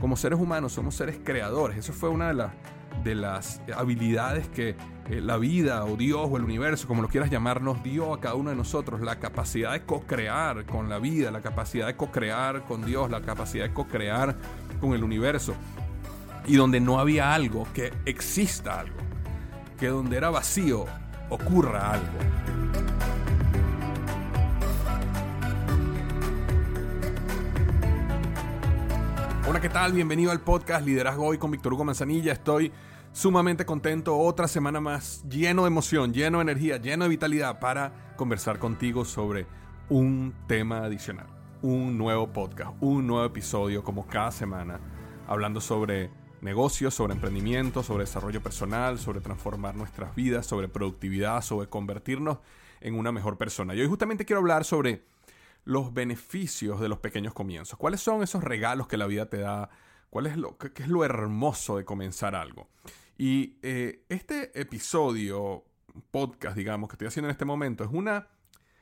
Como seres humanos somos seres creadores. Eso fue una de, las de las habilidades que eh, la vida o Dios o el universo, como lo quieras llamar, nos dio a cada uno de nosotros. La capacidad de co-crear con la vida, la capacidad de co-crear con Dios, la capacidad de co-crear con el universo. Y donde no había algo, que exista algo. Que donde era vacío, ocurra algo. Hola, ¿qué tal? Bienvenido al podcast Liderazgo Hoy con Víctor Hugo Manzanilla. Estoy sumamente contento, otra semana más, lleno de emoción, lleno de energía, lleno de vitalidad para conversar contigo sobre un tema adicional, un nuevo podcast, un nuevo episodio como cada semana, hablando sobre negocios, sobre emprendimiento, sobre desarrollo personal, sobre transformar nuestras vidas, sobre productividad, sobre convertirnos en una mejor persona. Y hoy justamente quiero hablar sobre los beneficios de los pequeños comienzos. ¿Cuáles son esos regalos que la vida te da? ¿Cuál es lo, qué, es lo hermoso de comenzar algo? Y eh, este episodio, podcast, digamos, que estoy haciendo en este momento, es una,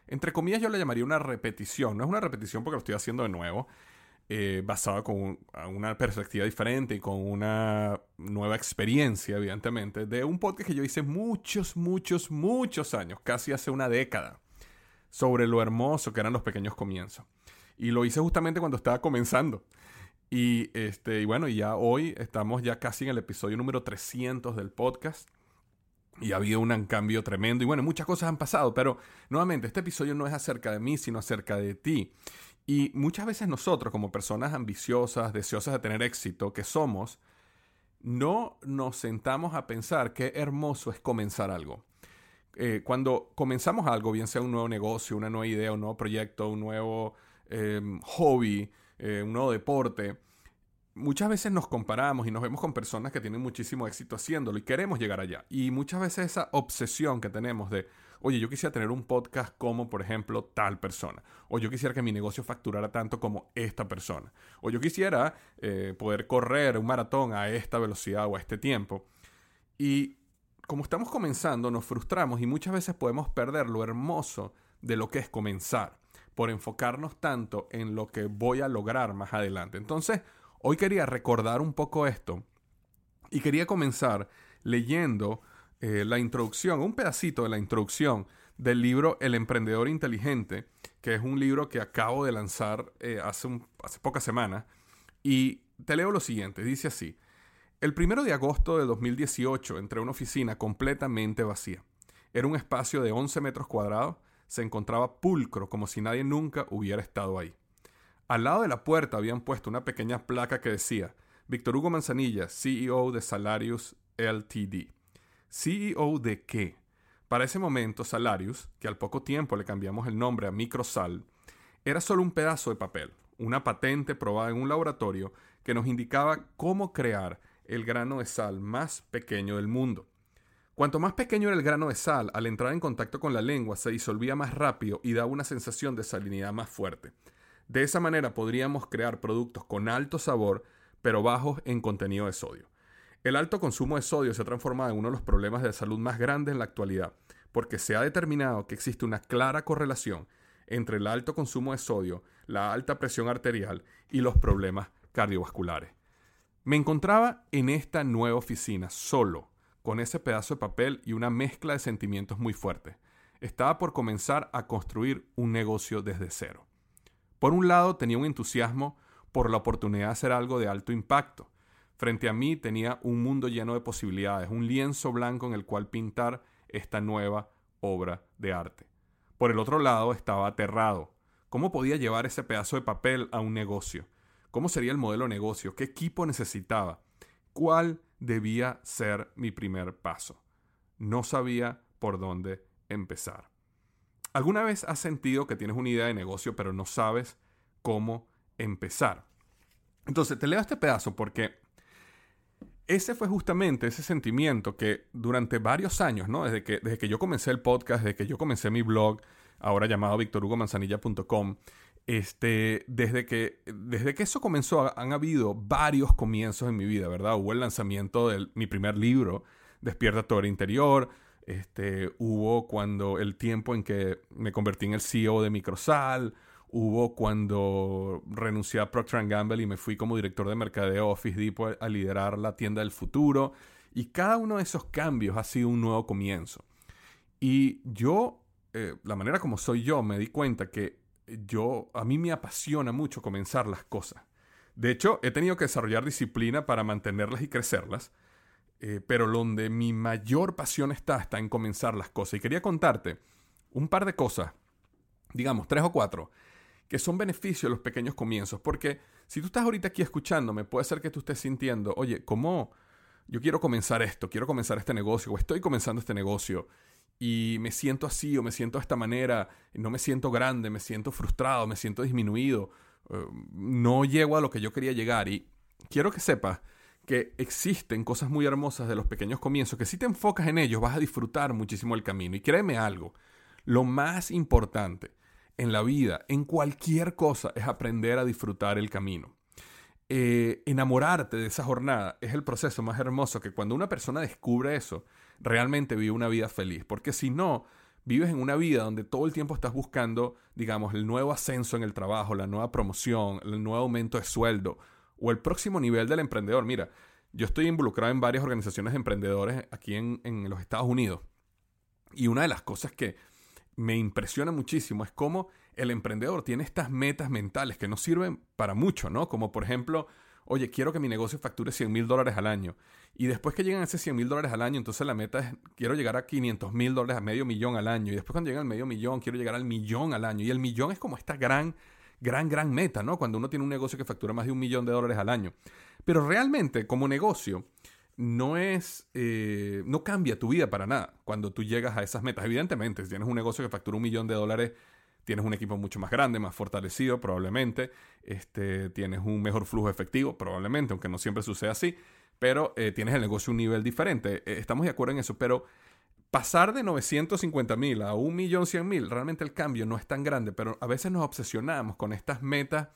entre comillas, yo le llamaría una repetición. No es una repetición porque lo estoy haciendo de nuevo, eh, basado con una perspectiva diferente y con una nueva experiencia, evidentemente, de un podcast que yo hice muchos, muchos, muchos años, casi hace una década, sobre lo hermoso que eran los pequeños comienzos. Y lo hice justamente cuando estaba comenzando. Y, este, y bueno, ya hoy estamos ya casi en el episodio número 300 del podcast. Y ha habido un cambio tremendo. Y bueno, muchas cosas han pasado. Pero nuevamente, este episodio no es acerca de mí, sino acerca de ti. Y muchas veces nosotros, como personas ambiciosas, deseosas de tener éxito, que somos, no nos sentamos a pensar qué hermoso es comenzar algo. Eh, cuando comenzamos algo, bien sea un nuevo negocio, una nueva idea, un nuevo proyecto, un nuevo eh, hobby, eh, un nuevo deporte, muchas veces nos comparamos y nos vemos con personas que tienen muchísimo éxito haciéndolo y queremos llegar allá. Y muchas veces esa obsesión que tenemos de, oye, yo quisiera tener un podcast como, por ejemplo, tal persona. O yo quisiera que mi negocio facturara tanto como esta persona. O yo quisiera eh, poder correr un maratón a esta velocidad o a este tiempo. Y como estamos comenzando, nos frustramos y muchas veces podemos perder lo hermoso de lo que es comenzar por enfocarnos tanto en lo que voy a lograr más adelante. Entonces, hoy quería recordar un poco esto y quería comenzar leyendo eh, la introducción, un pedacito de la introducción del libro El Emprendedor Inteligente, que es un libro que acabo de lanzar eh, hace, pocas semanas. Y te leo lo siguiente, dice así. El primero de agosto de 2018 entré a una oficina completamente vacía. Era un espacio de 11 metros cuadrados, se encontraba pulcro como si nadie nunca hubiera estado ahí. Al lado de la puerta habían puesto una pequeña placa que decía Víctor Hugo Manzanilla, CEO de Salarius LTD. ¿CEO de qué? Para ese momento, Salarius, que al poco tiempo le cambiamos el nombre a Microsal, era solo un pedazo de papel, una patente probada en un laboratorio que nos indicaba cómo crear el grano de sal más pequeño del mundo. Cuanto más pequeño era el grano de sal, al entrar en contacto con la lengua se disolvía más rápido y daba una sensación de salinidad más fuerte. De esa manera podríamos crear productos con alto sabor, pero bajos en contenido de sodio. El alto consumo de sodio se ha transformado en uno de los problemas de salud más grandes en la actualidad, porque se ha determinado que existe una clara correlación entre el alto consumo de sodio, la alta presión arterial y los problemas cardiovasculares. Me encontraba en esta nueva oficina solo, con ese pedazo de papel y una mezcla de sentimientos muy fuertes. Estaba por comenzar a construir un negocio desde cero. Por un lado tenía un entusiasmo por la oportunidad de hacer algo de alto impacto. Frente a mí tenía un mundo lleno de posibilidades, un lienzo blanco en el cual pintar esta nueva obra de arte. Por el otro lado estaba aterrado. ¿Cómo podía llevar ese pedazo de papel a un negocio? ¿Cómo sería el modelo de negocio? ¿Qué equipo necesitaba? ¿Cuál debía ser mi primer paso? No sabía por dónde empezar. ¿Alguna vez has sentido que tienes una idea de negocio pero no sabes cómo empezar? Entonces, te leo este pedazo porque ese fue justamente ese sentimiento que durante varios años, ¿no? Desde que, desde que yo comencé el podcast, desde que yo comencé mi blog, ahora llamado victorhugomanzanilla.com, este, desde, que, desde que eso comenzó han habido varios comienzos en mi vida, ¿verdad? Hubo el lanzamiento de mi primer libro, Despierta tu hora interior, este, hubo cuando el tiempo en que me convertí en el CEO de Microsal, hubo cuando renuncié a Procter Gamble y me fui como director de mercadeo Office Depot a liderar la tienda del futuro. Y cada uno de esos cambios ha sido un nuevo comienzo. Y yo, eh, la manera como soy yo, me di cuenta que yo, a mí me apasiona mucho comenzar las cosas. De hecho, he tenido que desarrollar disciplina para mantenerlas y crecerlas. Eh, pero donde mi mayor pasión está, está en comenzar las cosas. Y quería contarte un par de cosas, digamos, tres o cuatro, que son beneficios de los pequeños comienzos. Porque si tú estás ahorita aquí escuchándome, puede ser que tú estés sintiendo, oye, ¿cómo yo quiero comenzar esto? Quiero comenzar este negocio o estoy comenzando este negocio y me siento así o me siento de esta manera, no me siento grande, me siento frustrado, me siento disminuido, eh, no llego a lo que yo quería llegar. Y quiero que sepas que existen cosas muy hermosas de los pequeños comienzos, que si te enfocas en ellos vas a disfrutar muchísimo el camino. Y créeme algo, lo más importante en la vida, en cualquier cosa, es aprender a disfrutar el camino. Eh, enamorarte de esa jornada es el proceso más hermoso que cuando una persona descubre eso, realmente vive una vida feliz. Porque si no, vives en una vida donde todo el tiempo estás buscando, digamos, el nuevo ascenso en el trabajo, la nueva promoción, el nuevo aumento de sueldo o el próximo nivel del emprendedor. Mira, yo estoy involucrado en varias organizaciones de emprendedores aquí en, en los Estados Unidos. Y una de las cosas que me impresiona muchísimo es cómo el emprendedor tiene estas metas mentales que no sirven para mucho, ¿no? Como por ejemplo, oye, quiero que mi negocio facture 100 mil dólares al año. Y después que llegan a ese 100 mil dólares al año, entonces la meta es, quiero llegar a 500 mil dólares, a medio millón al año. Y después cuando llega al medio millón, quiero llegar al millón al año. Y el millón es como esta gran, gran, gran meta, ¿no? Cuando uno tiene un negocio que factura más de un millón de dólares al año. Pero realmente, como negocio, no es, eh, no cambia tu vida para nada cuando tú llegas a esas metas. Evidentemente, si tienes un negocio que factura un millón de dólares, tienes un equipo mucho más grande, más fortalecido, probablemente, este, tienes un mejor flujo efectivo, probablemente, aunque no siempre sucede así, pero eh, tienes el negocio a un nivel diferente. Eh, estamos de acuerdo en eso, pero pasar de 950 mil a 1.100.000, realmente el cambio no es tan grande, pero a veces nos obsesionamos con estas metas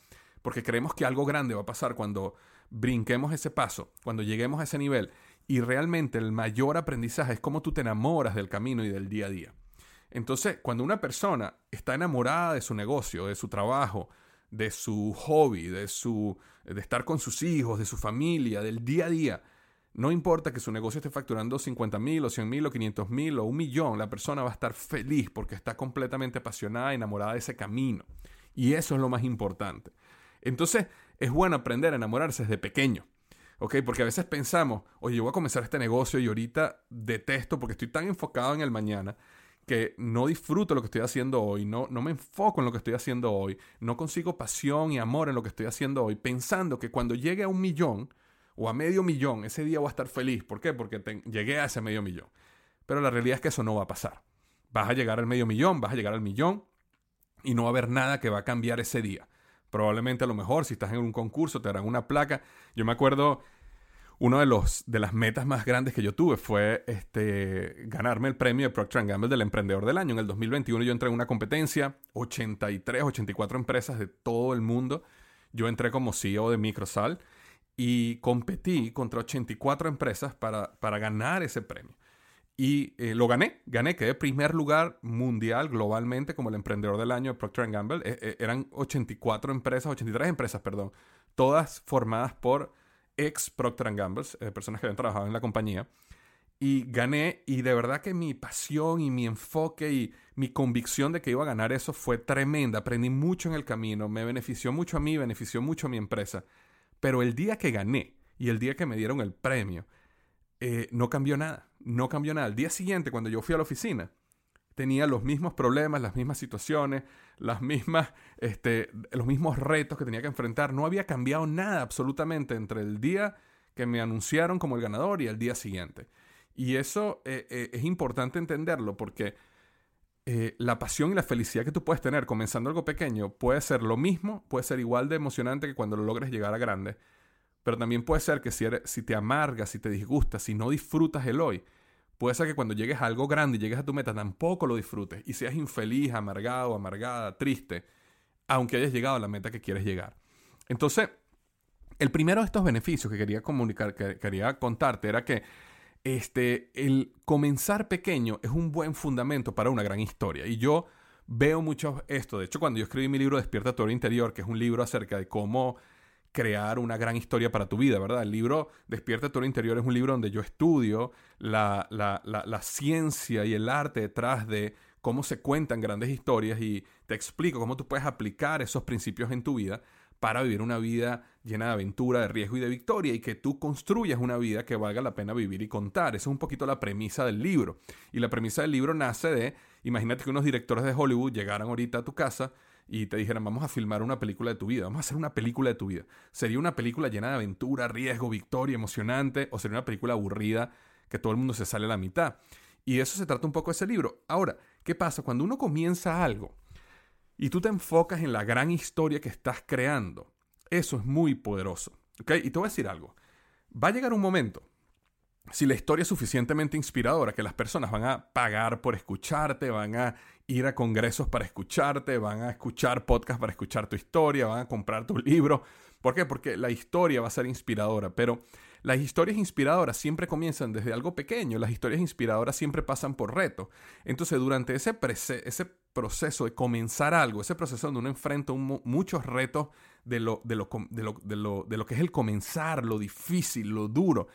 porque creemos que algo grande va a pasar cuando brinquemos ese paso, cuando lleguemos a ese nivel. Y realmente el mayor aprendizaje es cómo tú te enamoras del camino y del día a día. Entonces, cuando una persona está enamorada de su negocio, de su trabajo, de su hobby, de, su, de estar con sus hijos, de su familia, del día a día, no importa que su negocio esté facturando 50 mil o 100 mil o 500 mil o un millón, la persona va a estar feliz porque está completamente apasionada, enamorada de ese camino. Y eso es lo más importante. Entonces, es bueno aprender a enamorarse desde pequeño. ¿Ok? Porque a veces pensamos, oye, yo voy a comenzar este negocio y ahorita detesto porque estoy tan enfocado en el mañana que no disfruto lo que estoy haciendo hoy, no, no me enfoco en lo que estoy haciendo hoy, no consigo pasión y amor en lo que estoy haciendo hoy, pensando que cuando llegue a un millón o a medio millón, ese día voy a estar feliz. ¿Por qué? Porque llegué a ese medio millón. Pero la realidad es que eso no va a pasar. Vas a llegar al medio millón, vas a llegar al millón y no va a haber nada que va a cambiar ese día. Probablemente a lo mejor si estás en un concurso te darán una placa. Yo me acuerdo, una de, los, de las metas más grandes que yo tuve fue este, ganarme el premio de Procter Gamble del Emprendedor del Año. En el 2021 yo entré en una competencia, 83, 84 empresas de todo el mundo. Yo entré como CEO de Microsal y competí contra 84 empresas para, para ganar ese premio. Y eh, lo gané, gané, quedé primer lugar mundial globalmente como el emprendedor del año de Procter Gamble. Eh, eh, eran 84 empresas, 83 empresas, perdón, todas formadas por ex Procter Gamble, personas que habían trabajado en la compañía. Y gané, y de verdad que mi pasión y mi enfoque y mi convicción de que iba a ganar eso fue tremenda. Aprendí mucho en el camino, me benefició mucho a mí, benefició mucho a mi empresa. Pero el día que gané y el día que me dieron el premio, no cambió nada no cambió nada. Al día siguiente, cuando yo fui a la oficina, tenía los mismos problemas, las mismas situaciones, las mismas, este, los mismos retos que tenía que enfrentar. No había cambiado nada absolutamente entre el día que me anunciaron como el ganador y el día siguiente. Y eso eh, eh, es importante entenderlo porque eh, la pasión y la felicidad que tú puedes tener comenzando algo pequeño puede ser lo mismo, puede ser igual de emocionante que cuando lo logres llegar a grande. Pero también puede ser que si, si te amargas, si te disgustas, si no disfrutas el hoy, puede ser que cuando llegues a algo grande y llegues a tu meta tampoco lo disfrutes y seas infeliz, amargado, amargada, triste, aunque hayas llegado a la meta que quieres llegar. Entonces, el primero de estos beneficios que quería comunicar, que quería contarte era que este, el comenzar pequeño es un buen fundamento para una gran historia. Y yo veo mucho esto. De hecho, cuando yo escribí mi libro Despierta tu interior, que es un libro acerca de cómo crear una gran historia para tu vida, ¿verdad? El libro Despierta tu interior es un libro donde yo estudio la, la, la, ciencia y el arte detrás de cómo se cuentan grandes historias y te explico cómo tú puedes aplicar esos principios en tu vida para vivir una vida llena de aventura, de riesgo y de victoria y que tú construyas una vida que valga la pena vivir y contar. Esa es un poquito la premisa del libro. Y la premisa del libro nace de, imagínate que unos directores de Hollywood llegaran ahorita a tu casa y te dijeran, vamos a filmar una película de tu vida, vamos a hacer una película de tu vida. ¿Sería una película llena de aventura, riesgo, victoria, emocionante? ¿O sería una película aburrida que todo el mundo se sale a la mitad? Y eso se trata un poco de ese libro. Ahora, ¿qué pasa? Cuando uno comienza algo y tú te enfocas en la gran historia que estás creando, eso es muy poderoso. ¿Ok? Y te voy a decir algo. Va a llegar un momento si la historia es suficientemente inspiradora, que las personas van a pagar por escucharte, van a ir a congresos para escucharte, van a escuchar podcasts para escuchar tu historia, van a comprar tu libro. ¿Por qué? Porque la historia va a ser inspiradora, pero las historias inspiradoras siempre comienzan desde algo pequeño, las historias inspiradoras siempre pasan por reto. Entonces, durante ese, ese proceso de comenzar algo, ese proceso donde uno enfrenta muchos retos de lo, de, lo, de, lo, de lo que es el comenzar, lo difícil, lo duro,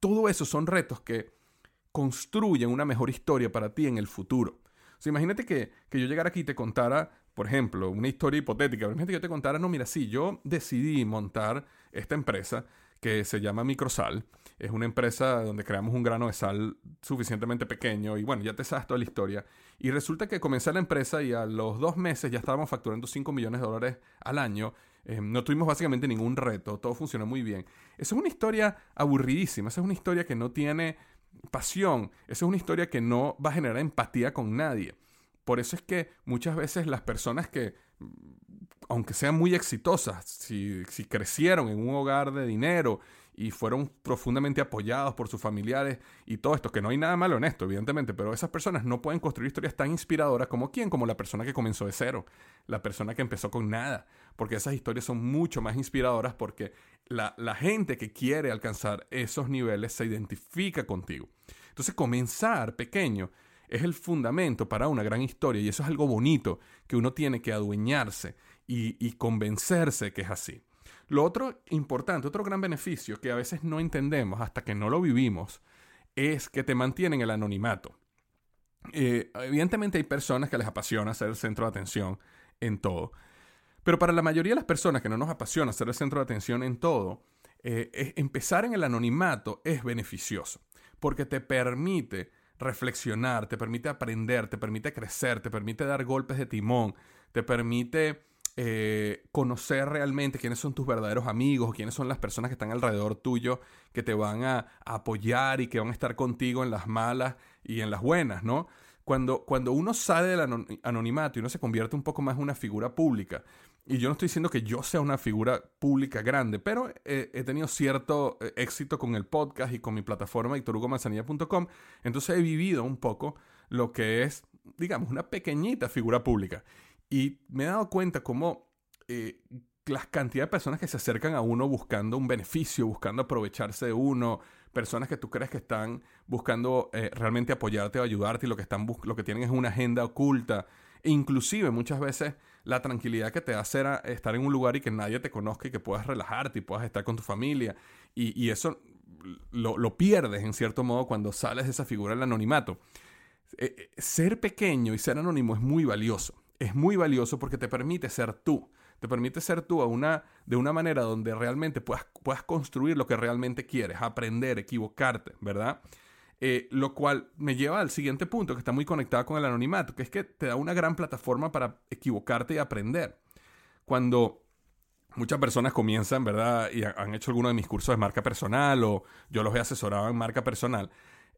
todo eso son retos que construyen una mejor historia para ti en el futuro. Imagínate que, yo llegara aquí y te contara, por ejemplo, una historia hipotética. Imagínate que yo te contara, no, mira, sí, yo decidí montar esta empresa que se llama Microsal. Es una empresa donde creamos un grano de sal suficientemente pequeño y bueno, ya te sabes toda la historia. Y resulta que comencé la empresa y a los dos meses ya estábamos facturando 5 millones de dólares al año eh, no tuvimos básicamente ningún reto, todo funcionó muy bien. Esa es una historia aburridísima, esa es una historia que no tiene pasión, esa es una historia que no va a generar empatía con nadie. Por eso es que muchas veces las personas que, aunque sean muy exitosas, si, crecieron en un hogar de dinero y fueron profundamente apoyados por sus familiares y todo esto, que no hay nada malo en esto, evidentemente, pero esas personas no pueden construir historias tan inspiradoras como quién, como la persona que comenzó de cero, la persona que empezó con nada, porque esas historias son mucho más inspiradoras porque la, la gente que quiere alcanzar esos niveles se identifica contigo. Entonces, comenzar pequeño es el fundamento para una gran historia y eso es algo bonito que uno tiene que adueñarse y, y convencerse que es así. Lo otro importante, otro gran beneficio que a veces no entendemos hasta que no lo vivimos, es que te mantienen el anonimato. Eh, evidentemente hay personas que les apasiona ser el centro de atención en todo, pero para la mayoría de las personas que no nos apasiona ser el centro de atención en todo, eh, empezar en el anonimato es beneficioso, porque te permite reflexionar, te permite aprender, te permite crecer, te permite dar golpes de timón, te permite eh, conocer realmente quiénes son tus verdaderos amigos, quiénes son las personas que están alrededor tuyo, que te van a, apoyar y que van a estar contigo en las malas y en las buenas, ¿no? Cuando, cuando uno sale del anonimato y uno se convierte un poco más en una figura pública, y yo no estoy diciendo que yo sea una figura pública grande, pero he tenido cierto eh, éxito con el podcast y con mi plataforma victorhugomanzanilla.com, entonces he vivido un poco lo que es, digamos, una pequeñita figura pública. Y me he dado cuenta cómo eh, las cantidad de personas que se acercan a uno buscando un beneficio, buscando aprovecharse de uno, personas que tú crees que están buscando eh, realmente apoyarte o ayudarte y lo que, están lo que tienen es una agenda oculta. E inclusive muchas veces la tranquilidad que te hace estar en un lugar y que nadie te conozca y que puedas relajarte y puedas estar con tu familia. Y, eso lo, lo, pierdes en cierto modo cuando sales de esa figura del anonimato. Eh, ser pequeño y ser anónimo es muy valioso es muy valioso porque te permite ser tú. Te permite ser tú a una, de una manera donde realmente puedas, puedas construir lo que realmente quieres, aprender, equivocarte, ¿verdad? Eh, lo cual me lleva al siguiente punto que está muy conectado con el anonimato, que es que te da una gran plataforma para equivocarte y aprender. Cuando muchas personas comienzan, ¿verdad? Y han hecho alguno de mis cursos de marca personal o yo los he asesorado en marca personal,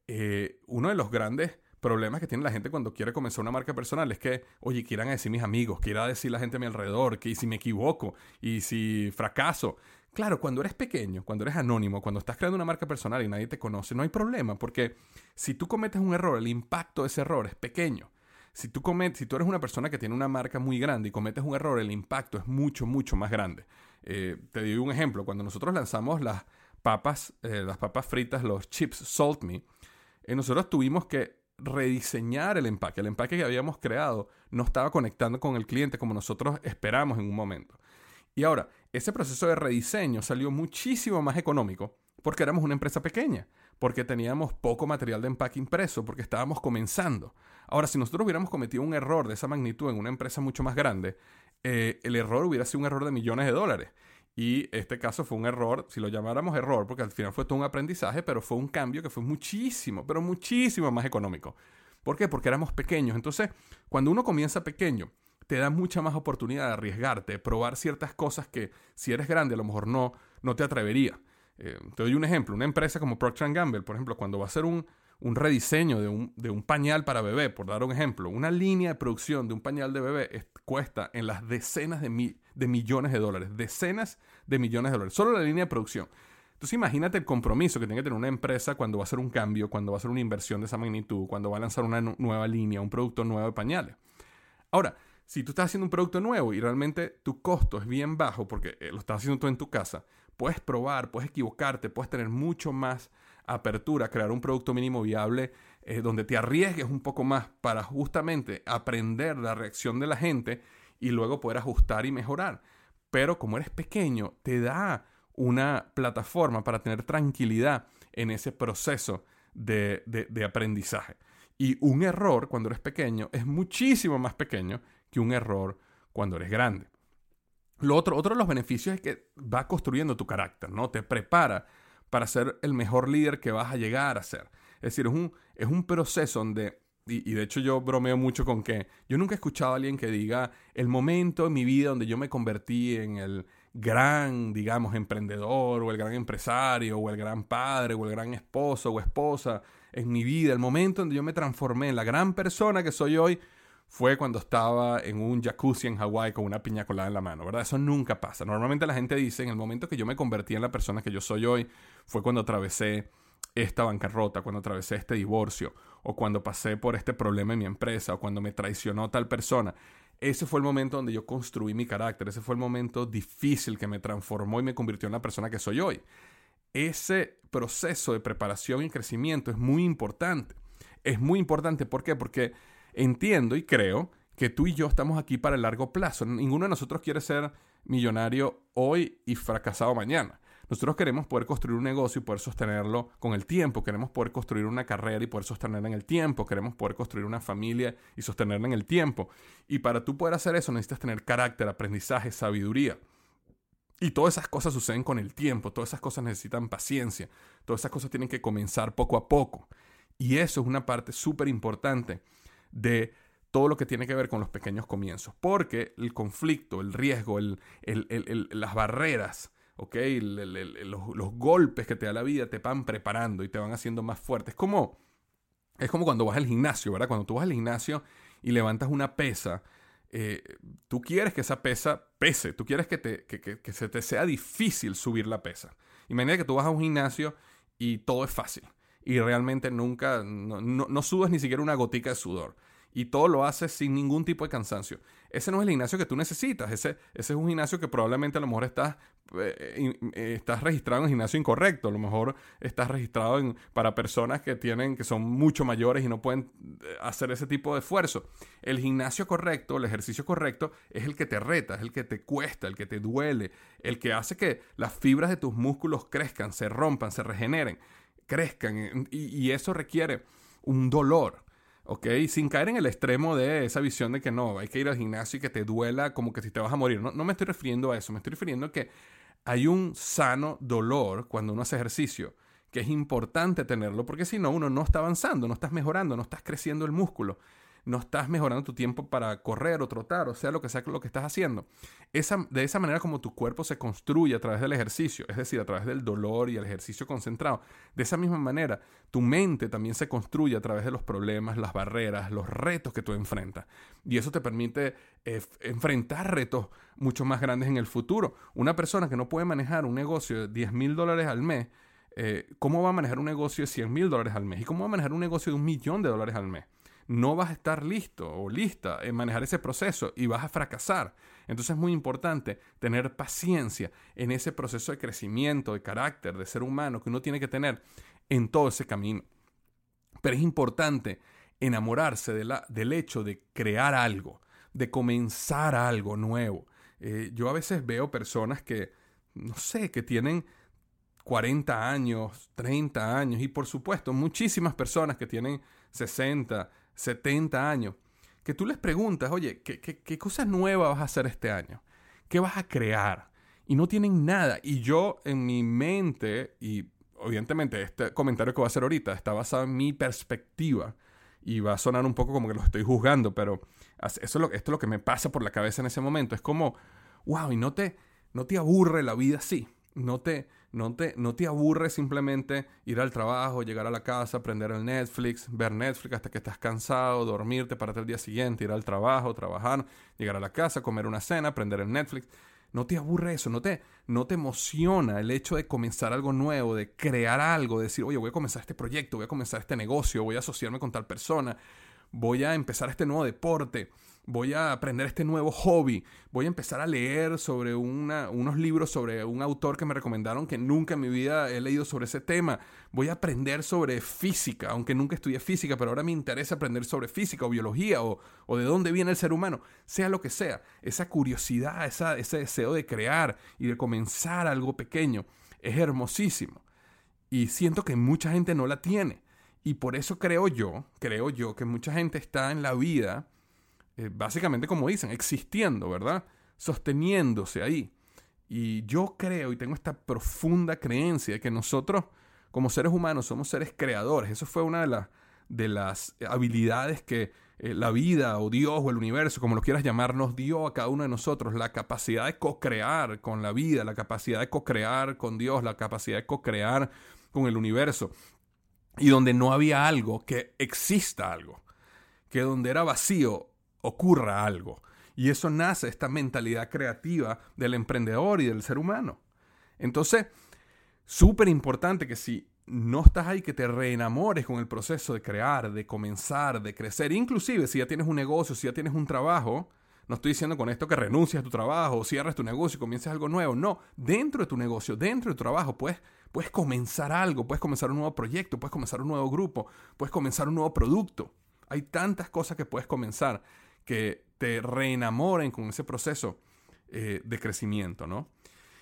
eh, uno de los grandes problemas que tiene la gente cuando quiere comenzar una marca personal es que, oye, quieran decir mis amigos, quiera decir la gente a mi alrededor, que si me equivoco y si fracaso. Claro, cuando eres pequeño, cuando eres anónimo, cuando estás creando una marca personal y nadie te conoce, no hay problema, porque si tú cometes un error, el impacto de ese error es pequeño. Si tú, si tú eres una persona que tiene una marca muy grande y cometes un error, el impacto es mucho, mucho más grande. Eh, te doy un ejemplo. Cuando nosotros lanzamos las papas, eh, las papas fritas, los chips Salt Me, eh, nosotros tuvimos que rediseñar el empaque. El empaque que habíamos creado no estaba conectando con el cliente como nosotros esperamos en un momento. Y ahora, ese proceso de rediseño salió muchísimo más económico porque éramos una empresa pequeña, porque teníamos poco material de empaque impreso, porque estábamos comenzando. Ahora, si nosotros hubiéramos cometido un error de esa magnitud en una empresa mucho más grande, eh, el error hubiera sido un error de millones de dólares. Y este caso fue un error, si lo llamáramos error, porque al final fue todo un aprendizaje, pero fue un cambio que fue muchísimo, pero muchísimo más económico. ¿Por qué? Porque éramos pequeños. Entonces, cuando uno comienza pequeño, te da mucha más oportunidad de arriesgarte, probar ciertas cosas que si eres grande a lo mejor no, no te atrevería. Eh, te doy un ejemplo, una empresa como Procter Gamble, por ejemplo, cuando va a hacer un, un rediseño de un, de un, pañal para bebé, por dar un ejemplo, una línea de producción de un pañal de bebé cuesta en las decenas de, de millones de dólares, decenas de millones de dólares, solo la línea de producción. Entonces imagínate el compromiso que tiene que tener una empresa cuando va a hacer un cambio, cuando va a hacer una inversión de esa magnitud, cuando va a lanzar una nueva línea, un producto nuevo de pañales. Ahora, si tú estás haciendo un producto nuevo y realmente tu costo es bien bajo porque eh, lo estás haciendo tú en tu casa, puedes probar, puedes equivocarte, puedes tener mucho más apertura, crear un producto mínimo viable eh, donde te arriesgues un poco más para justamente aprender la reacción de la gente y luego poder ajustar y mejorar. Pero como eres pequeño, te da una plataforma para tener tranquilidad en ese proceso de, de aprendizaje. Y un error cuando eres pequeño es muchísimo más pequeño que un error cuando eres grande. Lo otro, otro de los beneficios es que va construyendo tu carácter, ¿no? Te prepara para ser el mejor líder que vas a llegar a ser. Es decir, es un, es un proceso donde, y, de hecho yo bromeo mucho con que yo nunca he escuchado a alguien que diga el momento en mi vida donde yo me convertí en el gran, digamos, emprendedor o el gran empresario o el gran padre o el gran esposo o esposa en mi vida, el momento donde yo me transformé en la gran persona que soy hoy fue cuando estaba en un jacuzzi en Hawái con una piña colada en la mano, ¿verdad? Eso nunca pasa. Normalmente la gente dice, en el momento que yo me convertí en la persona que yo soy hoy, fue cuando atravesé esta bancarrota, cuando atravesé este divorcio, o cuando pasé por este problema en mi empresa, o cuando me traicionó tal persona. Ese fue el momento donde yo construí mi carácter, ese fue el momento difícil que me transformó y me convirtió en la persona que soy hoy. Ese proceso de preparación y crecimiento es muy importante. Es muy importante, ¿por qué? Porque entiendo y creo que tú y yo estamos aquí para el largo plazo. Ninguno de nosotros quiere ser millonario hoy y fracasado mañana. Nosotros queremos poder construir un negocio y poder sostenerlo con el tiempo. Queremos poder construir una carrera y poder sostenerla en el tiempo. Queremos poder construir una familia y sostenerla en el tiempo. Y para tú poder hacer eso necesitas tener carácter, aprendizaje, sabiduría. Y todas esas cosas suceden con el tiempo. Todas esas cosas necesitan paciencia. Todas esas cosas tienen que comenzar poco a poco. Y eso es una parte súper importante de todo lo que tiene que ver con los pequeños comienzos. Porque el conflicto, el riesgo, las barreras, los, golpes que te da la vida te van preparando y te van haciendo más fuerte. Es como, es como cuando vas al gimnasio, ¿verdad? Cuando tú vas al gimnasio y levantas una pesa, eh, tú quieres que esa pesa pese, tú quieres que, te, que, se te sea difícil subir la pesa. Imagina que tú vas a un gimnasio y todo es fácil y realmente nunca, no, no, subes ni siquiera una gotica de sudor. Y todo lo haces sin ningún tipo de cansancio. Ese no es el gimnasio que tú necesitas. Ese, ese es un gimnasio que probablemente a lo mejor estás, eh, eh, estás registrado en el gimnasio incorrecto. A lo mejor estás registrado en, para personas que, tienen, que son mucho mayores y no pueden eh, hacer ese tipo de esfuerzo. El gimnasio correcto, el ejercicio correcto, es el que te reta, es el que te cuesta, el que te duele, el que hace que las fibras de tus músculos crezcan, se rompan, se regeneren crezcan y, eso requiere un dolor. ¿ok? Sin caer en el extremo de esa visión de que no, hay que ir al gimnasio y que te duela como que si te vas a morir. No, no me estoy refiriendo a eso, me estoy refiriendo a que hay un sano dolor cuando uno hace ejercicio, que es importante tenerlo, porque si no, uno no está avanzando, no estás mejorando, no estás creciendo el músculo. No estás mejorando tu tiempo para correr o trotar, o sea, lo que sea lo que estás haciendo. Esa, de esa manera como tu cuerpo se construye a través del ejercicio, es decir, a través del dolor y el ejercicio concentrado, de esa misma manera tu mente también se construye a través de los problemas, las barreras, los retos que tú enfrentas. Y eso te permite eh, enfrentar retos mucho más grandes en el futuro. Una persona que no puede manejar un negocio de 10 mil dólares al mes, eh, ¿cómo va a manejar un negocio de 100 mil dólares al mes? ¿Y cómo va a manejar un negocio de un millón de dólares al mes? No vas a estar listo o lista en manejar ese proceso y vas a fracasar. Entonces es muy importante tener paciencia en ese proceso de crecimiento, de carácter, de ser humano que uno tiene que tener en todo ese camino. Pero es importante enamorarse de la, del hecho de crear algo, de comenzar algo nuevo. Eh, yo a veces veo personas que, no sé, que tienen 40 años, 30 años y por supuesto muchísimas personas que tienen 60, 70 años, que tú les preguntas, oye, ¿qué, qué, qué cosas nuevas vas a hacer este año? ¿Qué vas a crear? Y no tienen nada. Y yo en mi mente, y evidentemente este comentario que voy a hacer ahorita está basado en mi perspectiva y va a sonar un poco como que lo estoy juzgando, pero eso es esto es lo que me pasa por la cabeza en ese momento. Es como, wow, y no te, no te aburre la vida así. No te, no te, no te aburre simplemente ir al trabajo, llegar a la casa, prender el Netflix, ver Netflix hasta que estás cansado, dormirte, pararte el día siguiente, ir al trabajo, trabajar, llegar a la casa, comer una cena, prender el Netflix. No te aburre eso, no te, no te emociona el hecho de comenzar algo nuevo, de crear algo, de decir, oye, voy a comenzar este proyecto, voy a comenzar este negocio, voy a asociarme con tal persona, voy a empezar este nuevo deporte, voy a aprender este nuevo hobby, voy a empezar a leer sobre unos libros sobre un autor que me recomendaron que nunca en mi vida he leído sobre ese tema, voy a aprender sobre física, aunque nunca estudié física, pero ahora me interesa aprender sobre física o biología o, de dónde viene el ser humano, sea lo que sea, esa curiosidad, ese deseo de crear y de comenzar algo pequeño es hermosísimo. Y siento que mucha gente no la tiene. Y por eso creo yo, creo yo que mucha gente está en la vida eh, básicamente como dicen, existiendo, ¿verdad? Sosteniéndose ahí. Y yo creo y tengo esta profunda creencia de que nosotros, como seres humanos, somos seres creadores. Eso fue una de, las de las habilidades que eh, la vida o Dios o el universo, como lo quieras llamar, nos dio a cada uno de nosotros. La capacidad de co-crear con la vida, la capacidad de co-crear con Dios, la capacidad de co-crear con el universo. Y donde no había algo, que exista algo. Que donde era vacío, ocurra algo. Y eso nace esta mentalidad creativa del emprendedor y del ser humano. Entonces, súper importante que si no estás ahí, que te reenamores con el proceso de crear, de comenzar, de crecer. Inclusive si ya tienes un negocio, si ya tienes un trabajo, no estoy diciendo con esto que renuncies a tu trabajo cierres tu negocio y comiences algo nuevo. No, dentro de tu negocio, dentro de tu trabajo, puedes, puedes comenzar algo, puedes comenzar un nuevo proyecto, puedes comenzar un nuevo grupo, puedes comenzar un nuevo producto. Hay tantas cosas que puedes comenzar que te reenamoren con ese proceso eh, de crecimiento, ¿no?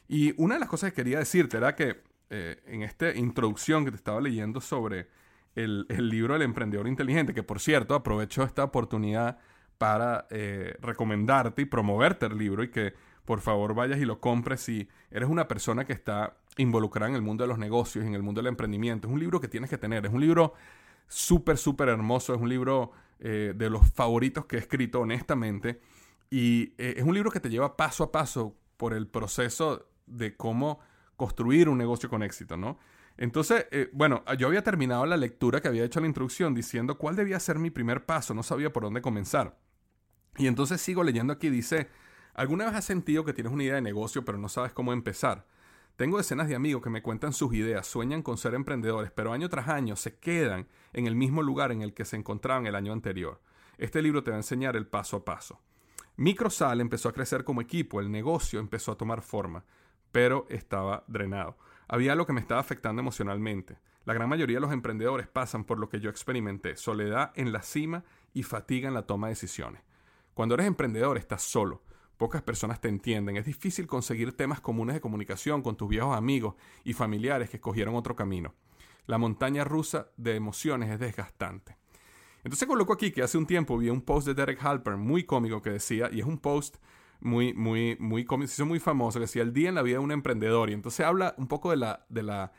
Y una de las cosas que quería decirte era que eh, en esta introducción que te estaba leyendo sobre el, libro El Emprendedor Inteligente, que por cierto aprovecho esta oportunidad para eh, recomendarte y promoverte el libro y que por favor vayas y lo compres si eres una persona que está involucrada en el mundo de los negocios, en el mundo del emprendimiento. Es un libro que tienes que tener, es un libro súper, súper hermoso, es un libro eh, de los favoritos que he escrito, honestamente. Y eh, es un libro que te lleva paso a paso por el proceso de cómo construir un negocio con éxito, ¿no? Entonces, eh, bueno, yo había terminado la lectura que había hecho la introducción diciendo cuál debía ser mi primer paso, no sabía por dónde comenzar. Y entonces sigo leyendo aquí, dice, ¿alguna vez has sentido que tienes una idea de negocio pero no sabes cómo empezar? Tengo decenas de amigos que me cuentan sus ideas, sueñan con ser emprendedores, pero año tras año se quedan en el mismo lugar en el que se encontraban el año anterior. Este libro te va a enseñar el paso a paso. Microsal empezó a crecer como equipo, el negocio empezó a tomar forma, pero estaba drenado. Había algo que me estaba afectando emocionalmente. La gran mayoría de los emprendedores pasan por lo que yo experimenté, soledad en la cima y fatiga en la toma de decisiones. Cuando eres emprendedor estás solo, Pocas personas te entienden. Es difícil conseguir temas comunes de comunicación con tus viejos amigos y familiares que escogieron otro camino. La montaña rusa de emociones es desgastante. Entonces coloco aquí que hace un tiempo vi un post de Derek Halper muy cómico que decía, y es un post muy, muy, muy cómico, muy famoso, que decía el día en la vida de un emprendedor. Y entonces habla un poco de la, de la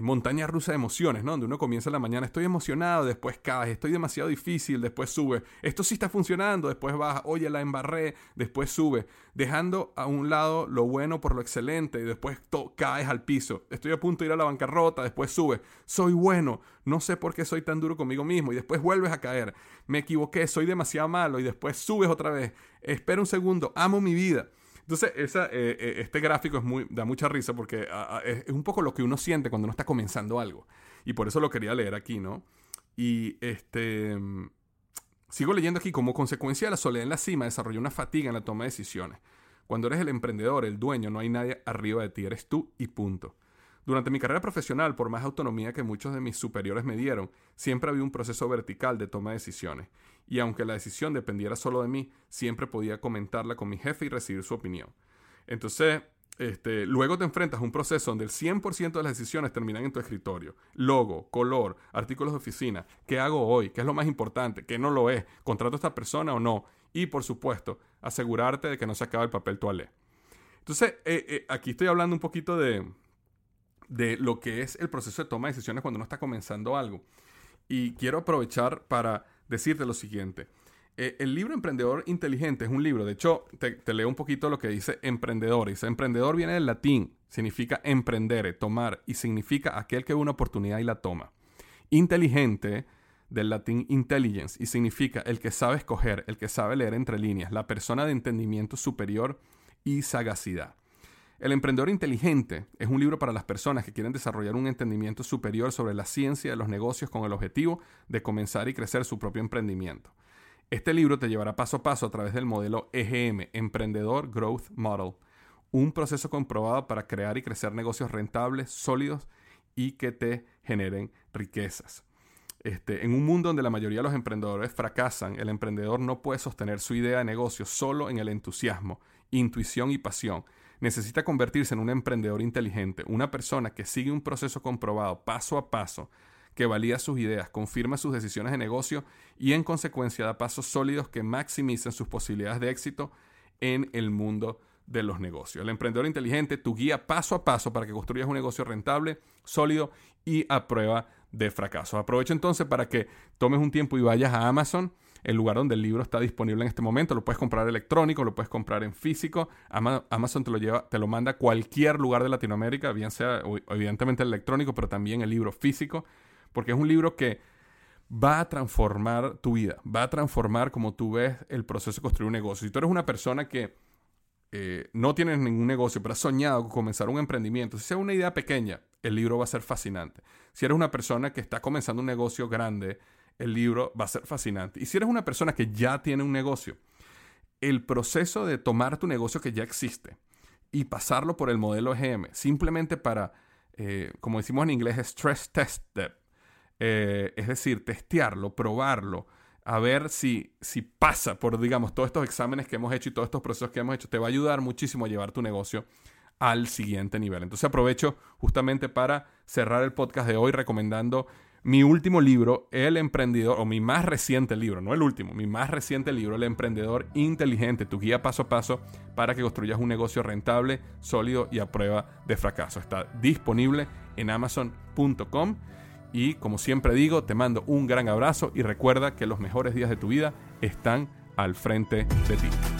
montaña rusa de emociones, ¿no? Donde uno comienza la mañana, estoy emocionado, después caes, estoy demasiado difícil, después sube, esto sí está funcionando, después baja, oye, la embarré, después sube, dejando a un lado lo bueno por lo excelente, y después caes al piso, estoy a punto de ir a la bancarrota, después sube, soy bueno, no sé por qué soy tan duro conmigo mismo, y después vuelves a caer, me equivoqué, soy demasiado malo, y después subes otra vez, espera un segundo, amo mi vida. Entonces, esa, eh, eh, este gráfico es muy, da mucha risa porque es, un poco lo que uno siente cuando uno está comenzando algo. Y por eso lo quería leer aquí, ¿no? Y este... Sigo leyendo aquí, como consecuencia de la soledad en la cima, desarrolla una fatiga en la toma de decisiones. Cuando eres el emprendedor, el dueño, no hay nadie arriba de ti, eres tú y punto. Durante mi carrera profesional, por más autonomía que muchos de mis superiores me dieron, siempre había un proceso vertical de toma de decisiones y aunque la decisión dependiera solo de mí, siempre podía comentarla con mi jefe y recibir su opinión. Entonces, este, luego te enfrentas a un proceso donde el 100% de las decisiones terminan en tu escritorio. Logo, color, artículos de oficina. ¿Qué hago hoy? ¿Qué es lo más importante? ¿Qué no lo es? ¿Contrato a esta persona o no? Y por supuesto, asegurarte de que no se acabe el papel toalé. Entonces, eh, eh, aquí estoy hablando un poquito de, de lo que es el proceso de toma de decisiones cuando uno está comenzando algo. Y quiero aprovechar para decirte lo siguiente. Eh, el libro Emprendedor Inteligente es un libro, de hecho, te, leo un poquito lo que dice emprendedor. Dice, emprendedor viene del latín, significa emprendere, tomar, y significa aquel que ve una oportunidad y la toma. Inteligente, del latín intelligence, y significa el que sabe escoger, el que sabe leer entre líneas, la persona de entendimiento superior y sagacidad. El emprendedor inteligente es un libro para las personas que quieren desarrollar un entendimiento superior sobre la ciencia de los negocios con el objetivo de comenzar y crecer su propio emprendimiento. Este libro te llevará paso a paso a través del modelo EGM, Emprendedor Growth Model, un proceso comprobado para crear y crecer negocios rentables, sólidos y que te generen riquezas. Este, en un mundo donde la mayoría de los emprendedores fracasan, el emprendedor no puede sostener su idea de negocio solo en el entusiasmo, intuición y pasión, necesita convertirse en un emprendedor inteligente, una persona que sigue un proceso comprobado paso a paso, que valida sus ideas, confirma sus decisiones de negocio y en consecuencia da pasos sólidos que maximicen sus posibilidades de éxito en el mundo de los negocios. El emprendedor inteligente, tu guía paso a paso para que construyas un negocio rentable, sólido y a prueba de fracaso. Aprovecho entonces para que tomes un tiempo y vayas a Amazon el lugar donde el libro está disponible en este momento. Lo puedes comprar electrónico, lo puedes comprar en físico. Amazon te lo lleva, te lo manda a cualquier lugar de Latinoamérica, bien sea evidentemente el electrónico, pero también el libro físico, porque es un libro que va a transformar tu vida, va a transformar como tú ves el proceso de construir un negocio. Si tú eres una persona que eh, no tienes ningún negocio, pero has soñado con comenzar un emprendimiento, si sea una idea pequeña, el libro va a ser fascinante. Si eres una persona que está comenzando un negocio grande, el libro va a ser fascinante. Y si eres una persona que ya tiene un negocio, el proceso de tomar tu negocio que ya existe y pasarlo por el modelo EGM, simplemente para, eh, como decimos en inglés, stress test eh, es decir, testearlo, probarlo, a ver si, si pasa por, digamos, todos estos exámenes que hemos hecho y todos estos procesos que hemos hecho, te va a ayudar muchísimo a llevar tu negocio al siguiente nivel. Entonces aprovecho justamente para cerrar el podcast de hoy recomendando mi último libro, El Emprendedor, o mi más reciente libro, no el último, mi más reciente libro, El Emprendedor Inteligente, tu guía paso a paso para que construyas un negocio rentable, sólido y a prueba de fracaso. Está disponible en amazon.com y como siempre digo, te mando un gran abrazo y recuerda que los mejores días de tu vida están al frente de ti.